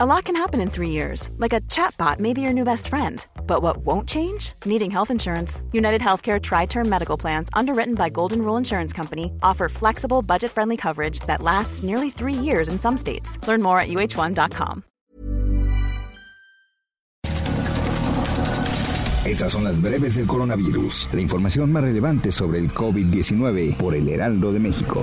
A lot can happen in three years, like a chatbot may be your new best friend. But what won't change? Needing health insurance. United Healthcare Tri Term Medical Plans, underwritten by Golden Rule Insurance Company, offer flexible, budget friendly coverage that lasts nearly three years in some states. Learn more at uh1.com. Estas son las breves del coronavirus, la información más relevante sobre el COVID-19 por el Heraldo de México.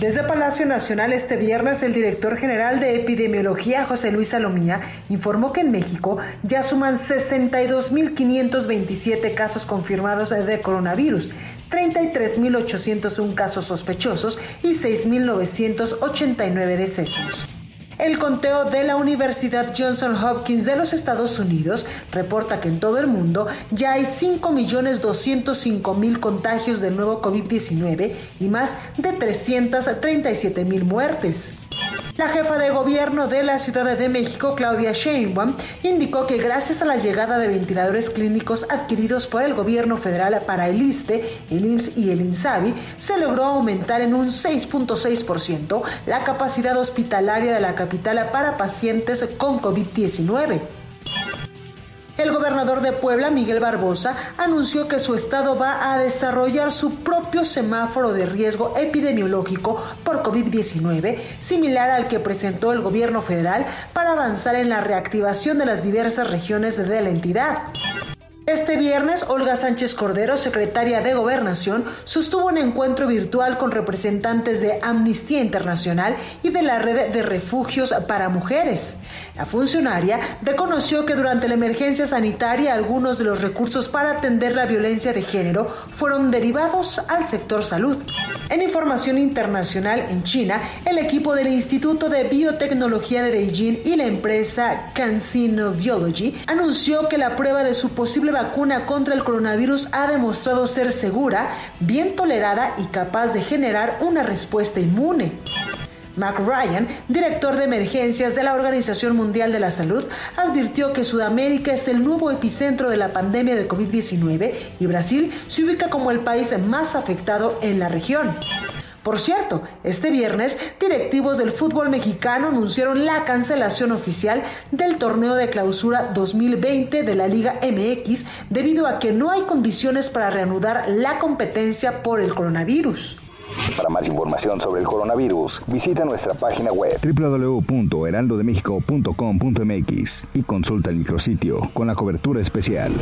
Desde Palacio Nacional este viernes, el director general de epidemiología, José Luis Salomía, informó que en México ya suman 62.527 casos confirmados de coronavirus, 33.801 casos sospechosos y 6.989 decesos. El conteo de la Universidad Johnson Hopkins de los Estados Unidos reporta que en todo el mundo ya hay 5.205.000 contagios del nuevo COVID-19 y más de 337.000 muertes. La jefa de gobierno de la Ciudad de México, Claudia Sheinbaum, indicó que gracias a la llegada de ventiladores clínicos adquiridos por el gobierno federal para el ISTE, el IMSS y el INSABI, se logró aumentar en un 6.6% la capacidad hospitalaria de la capital para pacientes con COVID-19. Gobernador de Puebla, Miguel Barbosa, anunció que su estado va a desarrollar su propio semáforo de riesgo epidemiológico por COVID-19, similar al que presentó el gobierno federal para avanzar en la reactivación de las diversas regiones de la entidad. Este viernes, Olga Sánchez Cordero, secretaria de Gobernación, sostuvo un encuentro virtual con representantes de Amnistía Internacional y de la Red de Refugios para Mujeres. La funcionaria reconoció que durante la emergencia sanitaria algunos de los recursos para atender la violencia de género fueron derivados al sector salud. En información internacional, en China, el equipo del Instituto de Biotecnología de Beijing y la empresa CanSino Biology anunció que la prueba de su posible vacuna contra el coronavirus ha demostrado ser segura, bien tolerada y capaz de generar una respuesta inmune. Mac Ryan, director de emergencias de la Organización Mundial de la Salud, advirtió que Sudamérica es el nuevo epicentro de la pandemia de COVID-19 y Brasil se ubica como el país más afectado en la región. Por cierto, este viernes, directivos del fútbol mexicano anunciaron la cancelación oficial del torneo de clausura 2020 de la Liga MX debido a que no hay condiciones para reanudar la competencia por el coronavirus. Para más información sobre el coronavirus, visita nuestra página web www.heraldodemexico.com.mx y consulta el micrositio con la cobertura especial.